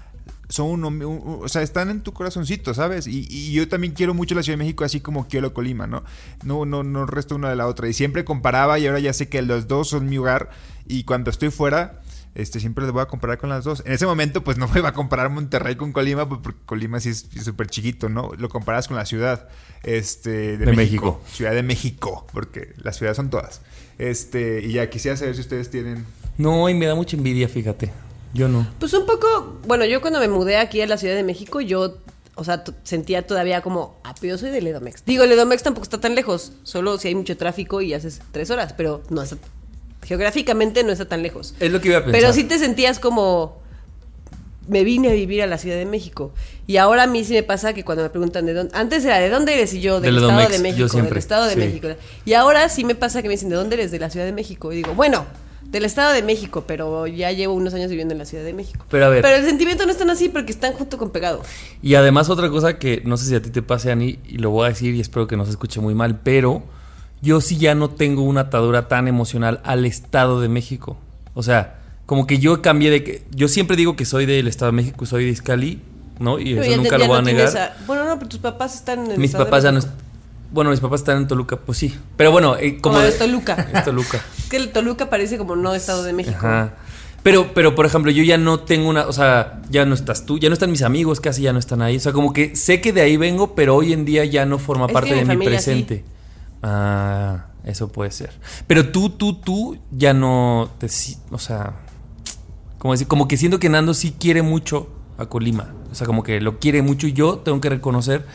son un, un- o sea, están en tu corazoncito, ¿sabes? Y, y yo también quiero mucho la Ciudad de México, así como quiero Colima, ¿no? No, no, no resta una de la otra. Y siempre comparaba y ahora ya sé que los dos son mi hogar y cuando estoy fuera, este, siempre les voy a comparar con las dos. En ese momento, pues no (laughs) me iba a comparar Monterrey con Colima, pues, porque Colima sí es súper chiquito, ¿no? Lo comparas con la ciudad este, de, De México. México. Ciudad de México, porque las ciudades son todas. Este, y ya quisiera saber si ustedes tienen... No, y me da mucha envidia, fíjate. Yo no. Pues un poco, bueno, yo cuando me mudé aquí a la Ciudad de México, yo, o sea, sentía todavía como, ah, pero yo soy del Edomex. Digo, el Edomex tampoco está tan lejos, solo si hay mucho tráfico y haces tres horas, pero no está, geográficamente no está tan lejos. Es lo que iba a pensar. Pero sí te sentías como, me vine a vivir a la Ciudad de México. Y ahora a mí sí me pasa que cuando me preguntan de dónde, antes era de dónde eres y yo del, Estado de México, siempre, del Estado de sí. México. Y ahora sí me pasa que me dicen de dónde eres de la Ciudad de México y digo, bueno, del Estado de México, pero ya llevo unos años viviendo en la Ciudad de México. Pero a ver. Pero el sentimiento no es tan así porque están junto con pegado. Y además otra cosa que no sé si a ti te pase, Ani, y lo voy a decir y espero que no se escuche muy mal, pero yo sí ya no tengo una atadura tan emocional al Estado de México. O sea, como que yo cambié de que... Yo siempre digo que soy del Estado de México, soy de Izcali, ¿no? Y eso ya nunca lo voy a no negar. a- bueno, no, pero tus papás están en el Mis Estado de papás ya no... Bueno, mis papás están en Toluca, pues sí. Pero bueno, eh, como. De- es Toluca. (laughs) Es Toluca. Es que el Toluca parece como no Estado de México. Ajá. Pero, pero, por ejemplo, yo ya no tengo una. O sea, ya no estás tú, ya no están mis amigos, casi ya no están ahí. O sea, como que sé que de ahí vengo, pero hoy en día ya no forma Es parte de mi familia sí. Ah, eso puede ser. Pero tú, tú, tú ya no te. O sea. Como, decir, como que siento que Nando sí quiere mucho a Colima. O sea, como que lo quiere mucho y yo tengo que reconocer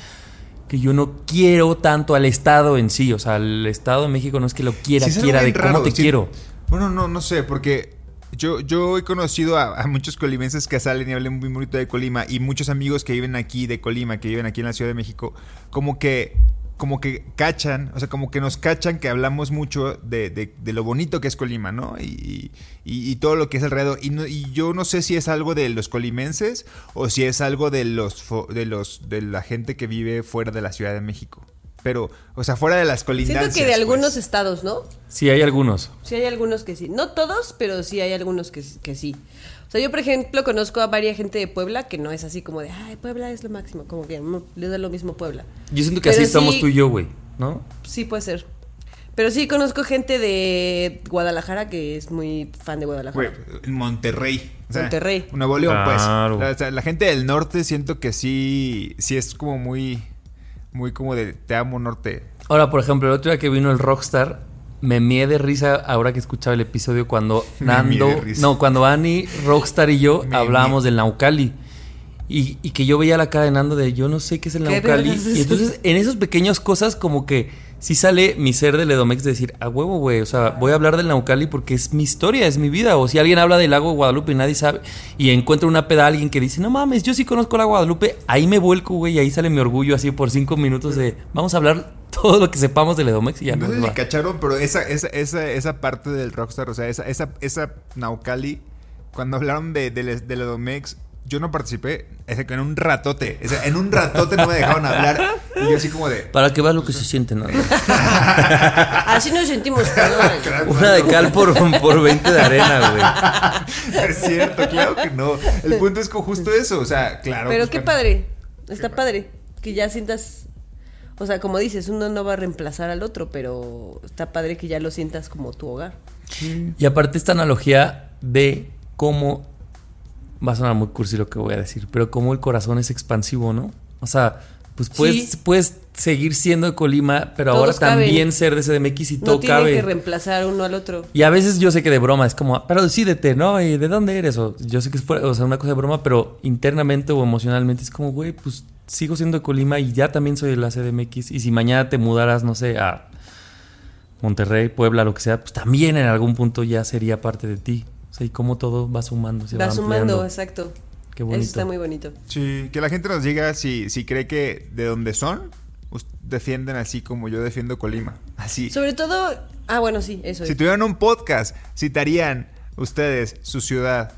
que yo no quiero tanto al Estado en sí. O sea, el Estado de México no es que lo quiera, Sí, quiera de cómo te sí. quiero. Bueno, no, no sé, porque yo, yo he conocido a, a muchos colimenses que salen y hablan muy bonito de Colima y muchos amigos que viven aquí de Colima, que viven aquí en la Ciudad de México, como que como que cachan, o sea, como que nos cachan que hablamos mucho de, de- de lo bonito que es Colima, ¿no? Y, y- y todo lo que es alrededor. Y, no- y yo no sé si es algo de los colimenses o si es algo de los, fo- de los de la gente que vive fuera de la Ciudad de México. Pero, o sea, fuera de las colindancias. Siento que de algunos pues. estados, ¿no? Sí, hay algunos. Sí hay algunos que sí. No todos, pero sí hay algunos que, que sí. O sea, yo, por ejemplo, conozco a varias gente de Puebla que no es así como de, ay, Puebla es lo máximo. Como que mm, le da lo mismo Puebla. Yo siento que Pero así estamos sí- tú y yo, güey, ¿no? Sí, puede ser. Pero sí conozco gente de Guadalajara que es muy fan de Guadalajara. Güey, en Monterrey. O sea, Monterrey. Nuevo León, Claro. pues. La, o sea, la gente del norte siento que sí, sí es como muy, muy como de te amo norte. Ahora, por ejemplo, el otro día que vino el Rockstar, me mié de risa ahora que escuchaba el episodio cuando (laughs) Nando, no, cuando Annie, Rockstar y yo Me hablábamos del Naucali. Y, y que yo veía la cara de Nando de yo no sé qué es el ¿Qué Naucali. Y entonces, en esas pequeñas cosas, como que sí sale mi ser del Edomex de decir, a huevo, güey. O sea, voy a hablar del Naucali porque es mi historia, es mi vida. O si alguien habla del lago de Guadalupe y nadie sabe, y encuentra una peda a alguien que dice, no mames, yo sí conozco el lago Guadalupe, ahí me vuelco, güey, y ahí sale mi orgullo así por cinco minutos de, vamos a hablar todo lo que sepamos del Edomex y ya no sé si cacharon, pero esa, esa, esa, esa parte del Rockstar, o sea, esa, esa, esa Naucali, cuando hablaron de, de, de la Domex, yo no participé, es que en un ratote, o sea, en un ratote no me dejaron hablar. Y yo así como de... Para que veas lo que se siente, Nando. (laughs) Así nos sentimos, perdón. Una de cal por, por 20 de arena, güey. Es cierto, claro que no. El punto es que justo eso, o sea, claro. Pero pues, qué padre. Está padre. Que ya sientas. O sea, como dices, uno no va a reemplazar al otro, pero está padre que ya lo sientas como tu hogar. Y aparte esta analogía de cómo va a sonar muy cursi lo que voy a decir, pero cómo el corazón es expansivo, ¿no? O sea, pues puedes, Sí. puedes seguir siendo de Colima, pero Todos ahora caben. también ser de CDMX y No todo cabe. que reemplazar uno al otro. Y a veces yo sé que de broma es como, pero decídete, ¿no? ¿Y de dónde eres? O yo sé que es fuera- o sea, una cosa de broma, pero internamente o emocionalmente es como, güey, pues sigo siendo de Colima y ya también soy de la CDMX. Y si mañana te mudaras, no sé, a Monterrey, Puebla, lo que sea, pues también en algún punto ya sería parte de ti. Sea, y cómo todo va sumando, se va, Va sumando, ampliando. exacto. Qué Eso bonito. está muy bonito. Sí, que la gente nos diga si, si cree que de dónde son, defienden así como yo defiendo Colima. Así. Sobre todo. Ah, bueno, sí, eso Si es. tuvieran un podcast, citarían ustedes su ciudad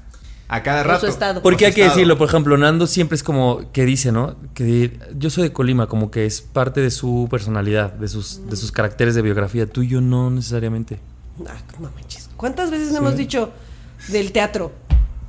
a cada rato. su estado. Porque hay que decirlo, por ejemplo, Nando siempre es como que dice, ¿no? Que yo soy de Colima, como que es parte de su personalidad, de sus, de sus caracteres de biografía. Tú y yo no necesariamente. Ah, no manches. ¿Cuántas veces no hemos dicho del teatro?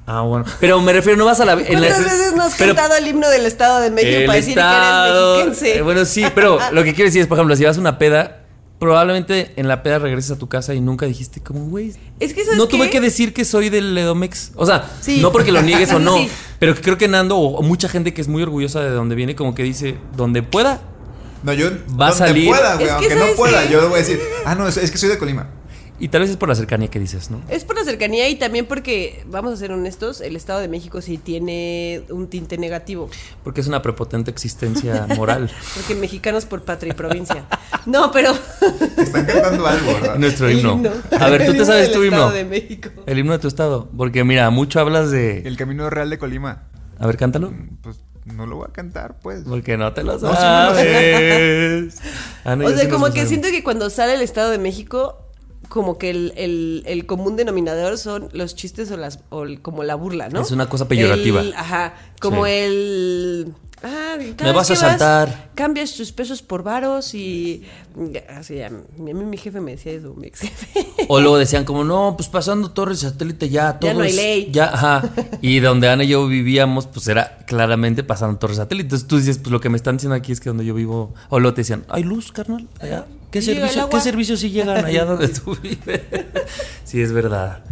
Ah, bueno. Pero me refiero, no vas a la. en la- ¿Cuántas veces no has pero- cantado el himno del Estado de México el para decir estado- que eres mexiquense? eh, bueno, sí, pero (laughs) lo que quiero decir es, por ejemplo, si vas a una peda, probablemente en la peda regreses a tu casa y nunca dijiste, como, güey. Es que, ¿sabes No tuve qué? que decir que soy del Edomex. O sea, Sí. no porque lo niegues o (laughs) no, Sí. pero que creo que Nando o, mucha gente que es muy orgullosa de donde viene, como que dice, donde pueda. No, yo. Va a donde salir. pueda, güey, Es que, aunque no ¿sabes pueda, qué? yo voy a decir, ah, no, es, es que soy de Colima. Y tal vez es por la cercanía que dices, ¿no? Es por la cercanía y también porque, vamos a ser honestos, el Estado de México sí tiene un tinte negativo. Porque es una prepotente existencia moral. (laughs) Porque mexicanos por patria y provincia. No, pero. (laughs) Están cantando algo, ¿verdad? Nuestro himno. himno. A ver, ¿tú te sabes del tu himno? Estado de México. El himno de tu estado. Porque mira, mucho hablas de. El camino real de Colima. A ver, cántalo. Pues no lo voy a cantar, pues. Porque no te lo No, sí me lo sabes. (laughs) Ah, no, O sea, sí como que siento que cuando sale el Estado de México, como que el, el- el común denominador son los chistes o las o el- como la burla, ¿no? Es una cosa peyorativa. El- ajá, como Sí. el Ah, Me vas a saltar. Cambias tus pesos por varos y. Así, a mí, a mí mi jefe me decía eso, mi ex jefe. O luego decían como, no, pues pasando torres satélite ya, todo Ya no hay ley. Ya, ajá. Y donde Ana y yo vivíamos, pues era claramente pasando torres satélite. Entonces tú dices, pues lo que me están diciendo aquí es que donde yo vivo, o luego te decían, hay luz, carnal, allá. ¿Qué servicio. ¿qué servicios sí llegan allá (laughs) donde tú vives? (laughs) sí, es verdad.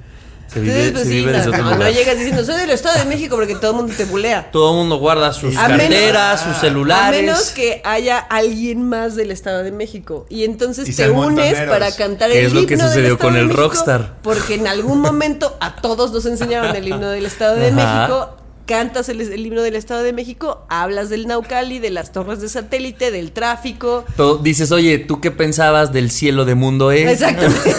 Se vive, Entonces, pues se sí, vive no, otro no, llegas diciendo, soy del Estado de México porque todo el mundo te bulea. Todo el mundo guarda sus A menos- carteras, sus A celulares. menos que haya alguien más del Estado de México. Y entonces Y te unes para cantar el es lo que himno del sucedió Estado con de el México, Rockstar. Porque en algún momento a todos nos enseñaron el himno del Estado de Ajá. México. Cantas el, el himno del Estado de México, hablas del Naucali, de las torres de satélite, del tráfico. Todo- dices, oye, ¿tú qué pensabas del cielo de mundo E? Exactamente. (laughs)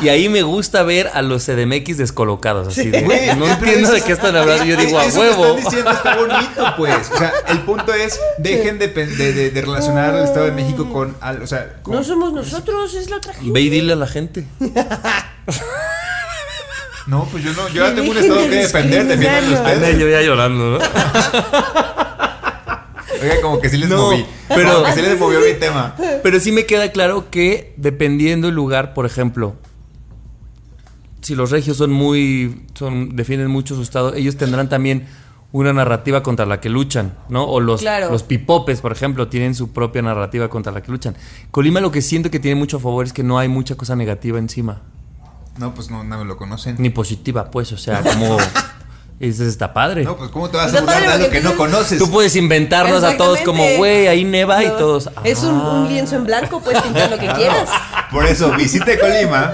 Y ahí me gusta ver a los CDMX descolocados, así de, Güey, no entiendo eso- de qué están hablando. Yo digo, a Eso que huevo. están diciendo está bonito, pues. O sea, el punto es, dejen de, de- de relacionar al Estado de México con, al- o sea, con- No somos nosotros, es la otra gente. Ve y dile a la gente. (laughs) No, pues yo no, yo ya tengo un estado de que defender, defiendan ustedes. yo ya llorando, ¿no? Oiga, como que sí les No, moví. pero- Pero como que sí les movió mi tema. Pero sí me queda claro que dependiendo el lugar, por ejemplo, si los regios son muy, son, defienden mucho su estado, ellos tendrán también una narrativa contra la que luchan, ¿no? O los, Claro. los pipopes, por ejemplo, tienen su propia narrativa contra la que luchan. Colima lo que siento que tiene mucho a favor es que no hay mucha cosa negativa encima. No, pues no, no me lo conocen. Ni positiva, pues, o sea, como... (laughs) Eso está padre. No, pues ¿cómo te vas Está a burlar de algo que no conoces? Tú puedes inventarnos a todos como, güey, ahí neva y No, todos... Es un, "Ah". un lienzo en blanco, puedes pintar lo que quieras. Por eso, visite Colima,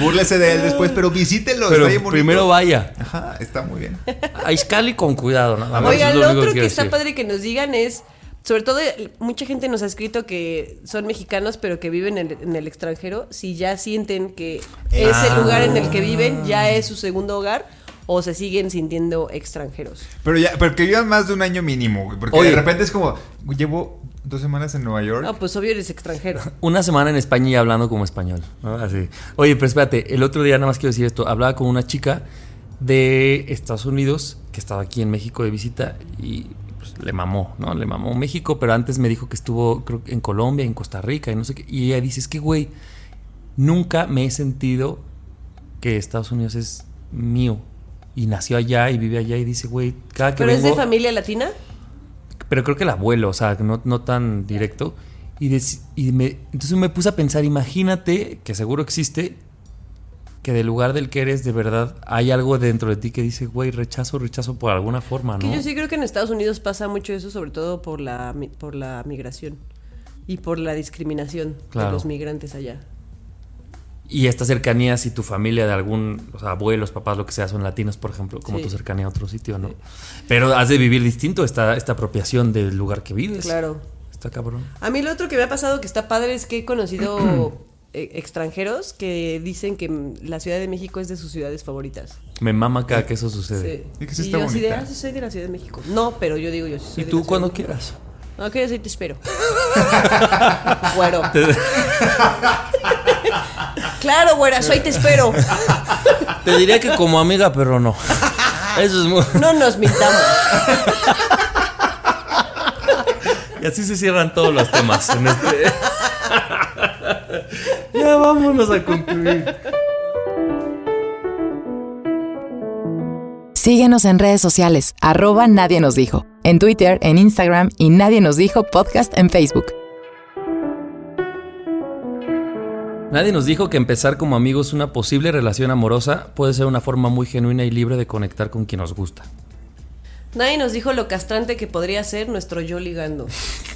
búrlese de él después, pero visítelo, Pero está bien bonito. primero vaya. Ajá, está muy bien. A Izcali con cuidado, nada más. Oigan, es lo lo único otro que, está decir. padre que nos digan es, sobre todo eh, mucha gente nos ha escrito que son mexicanos pero que viven en el, en el extranjero, si ya sienten que ese Ah. lugar en el que viven ya es su segundo hogar o se siguen sintiendo extranjeros. Pero ya, pero que vivan más de un año mínimo, güey, porque Oye. de repente es como, llevo dos semanas en Nueva York. No, pues obvio eres extranjero. (laughs) Una semana en España y hablando como español. ¿no? Así. Oye, pero espérate, el otro día nada más quiero decir esto. Hablaba con una chica de Estados Unidos que estaba aquí en México de visita y le mamó, ¿no? Le mamó México, pero antes me dijo que estuvo creo, en Colombia, en Costa Rica y no sé qué. Y ella dice, es que, güey, nunca me he sentido que Estados Unidos es mío. Y nació allá y vive allá y dice, güey, cada que ¿Pero es vengo... de familia latina? pero creo que el abuelo, o sea, no, no tan directo. Y, dec- y me, entonces me puse a pensar, imagínate, que seguro existe, que del lugar del que eres, de verdad, hay algo dentro de ti que dice, güey, rechazo, rechazo por alguna forma, Que ¿no? yo sí creo que en Estados Unidos pasa mucho eso, sobre todo por la, por la migración y por la discriminación Claro. de los migrantes allá. Y esta cercanía, si tu familia de algún, o sea, abuelos, papás, lo que sea, son latinos, por ejemplo, como Sí. tu cercanía a otro sitio, ¿no? Pero has de vivir distinto esta, esta apropiación del lugar que vives. Claro. Está cabrón. A mí lo otro que me ha pasado que está padre es que he conocido (clears throat) extranjeros que dicen que la Ciudad de México es de sus ciudades favoritas. Me mama cada que eso sucede. Sí. Es que sí y está yo así de, ah, sí soy de la Ciudad de México. No, pero yo digo yo sí soy Y de tú la cuando quieras. No, que yo sí te espero. (laughs) Güero. (laughs) claro, güera, soy te espero. (laughs) Te diría que como amiga, pero no. Eso es muy... No nos mintamos. Y así se cierran todos los temas en este. Ya vámonos a concluir. Síguenos en redes sociales, arroba Nadie nos dijo, en Twitter, en Instagram y Nadie nos dijo podcast en Facebook. Nadie nos dijo que empezar como amigos una posible relación amorosa puede ser una forma muy genuina y libre de conectar con quien nos gusta. Nadie nos dijo lo castrante que podría ser nuestro yo ligando. (laughs)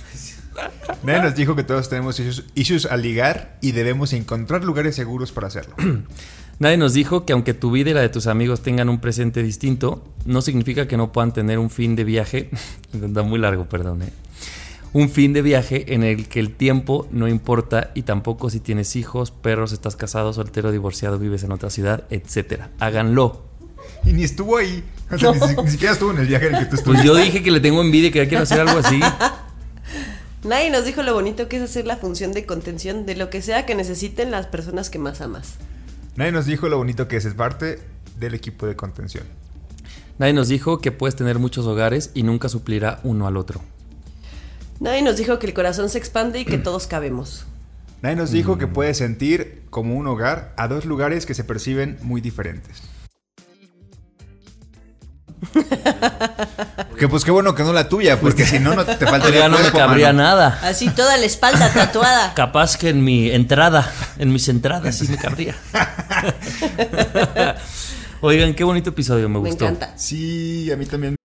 Nadie nos dijo que todos tenemos issues, issues al ligar y debemos encontrar lugares seguros para hacerlo. (clears throat) Nadie nos dijo que aunque tu vida y la de tus amigos tengan un presente distinto, no significa que no puedan tener un fin de viaje. (laughs) Está muy largo, perdón. ¿eh? Un fin de viaje en el que el tiempo no importa y tampoco si tienes hijos, perros, estás casado, soltero, divorciado, vives en otra ciudad, etc. Háganlo. Y ni estuvo ahí. O sea, ni, si- ni siquiera estuvo en el viaje en el que tú Pues estuviste. yo dije que le tengo envidia y que ya quiero hacer algo así. (laughs) Nadie nos dijo lo bonito que es hacer la función de contención de lo que sea que necesiten las personas que más amas. Nadie nos dijo lo bonito que es, es parte del equipo de contención. Nadie nos dijo que puedes tener muchos hogares y nunca suplirá uno al otro. Nadie nos dijo que el corazón se expande y que (clears throat) todos cabemos. Nadie nos dijo que puedes sentir como un hogar a dos lugares que se perciben muy diferentes. (laughs) que pues qué bueno que no la tuya, porque si no, no te faltaría Ya no me cuerpo, cabría mano. nada. Así toda la espalda tatuada. (laughs) Capaz que en mi entrada, en mis entradas sí me cabría. (laughs) Oigan, qué bonito episodio, me Me gustó. encanta. Sí, a mí también.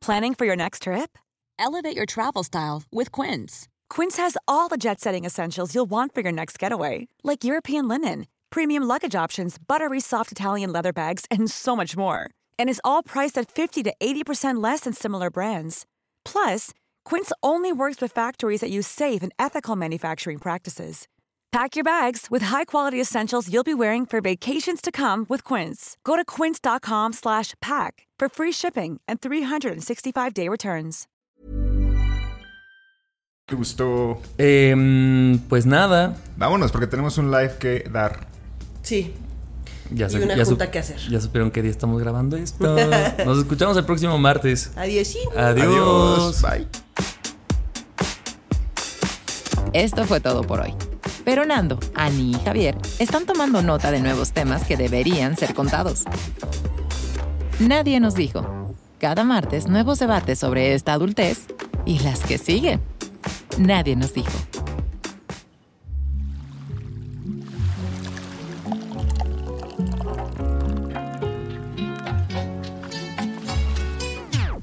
Planning for your next trip? Elevate your travel style with Quince. Quince has all the jet setting essentials you'll want for your next getaway, like European linen, premium luggage options, buttery soft Italian leather bags, and so much more. And is all priced at 50 to 80% less than similar brands. Plus, Quince only works with factories that use safe and ethical manufacturing practices. Pack your bags with high-quality essentials you'll be wearing for vacations to come with Quince. Go to quince.com slash pack for free shipping and 365-day returns. ¿Te gustó? Em, pues nada, Vámonos, porque tenemos un live que dar. Sí. ya, Y se- una ya junta que hacer. ya supieron qué día estamos grabando esto. (laughs) Nos escuchamos el próximo martes. Adiós. Adiós. Bye. Esto fue todo por hoy. Pero Nando, Ani y Javier están tomando nota de nuevos temas que deberían ser contados. Nadie nos dijo. Cada martes nuevos debates sobre esta adultez y las que siguen. Nadie nos dijo.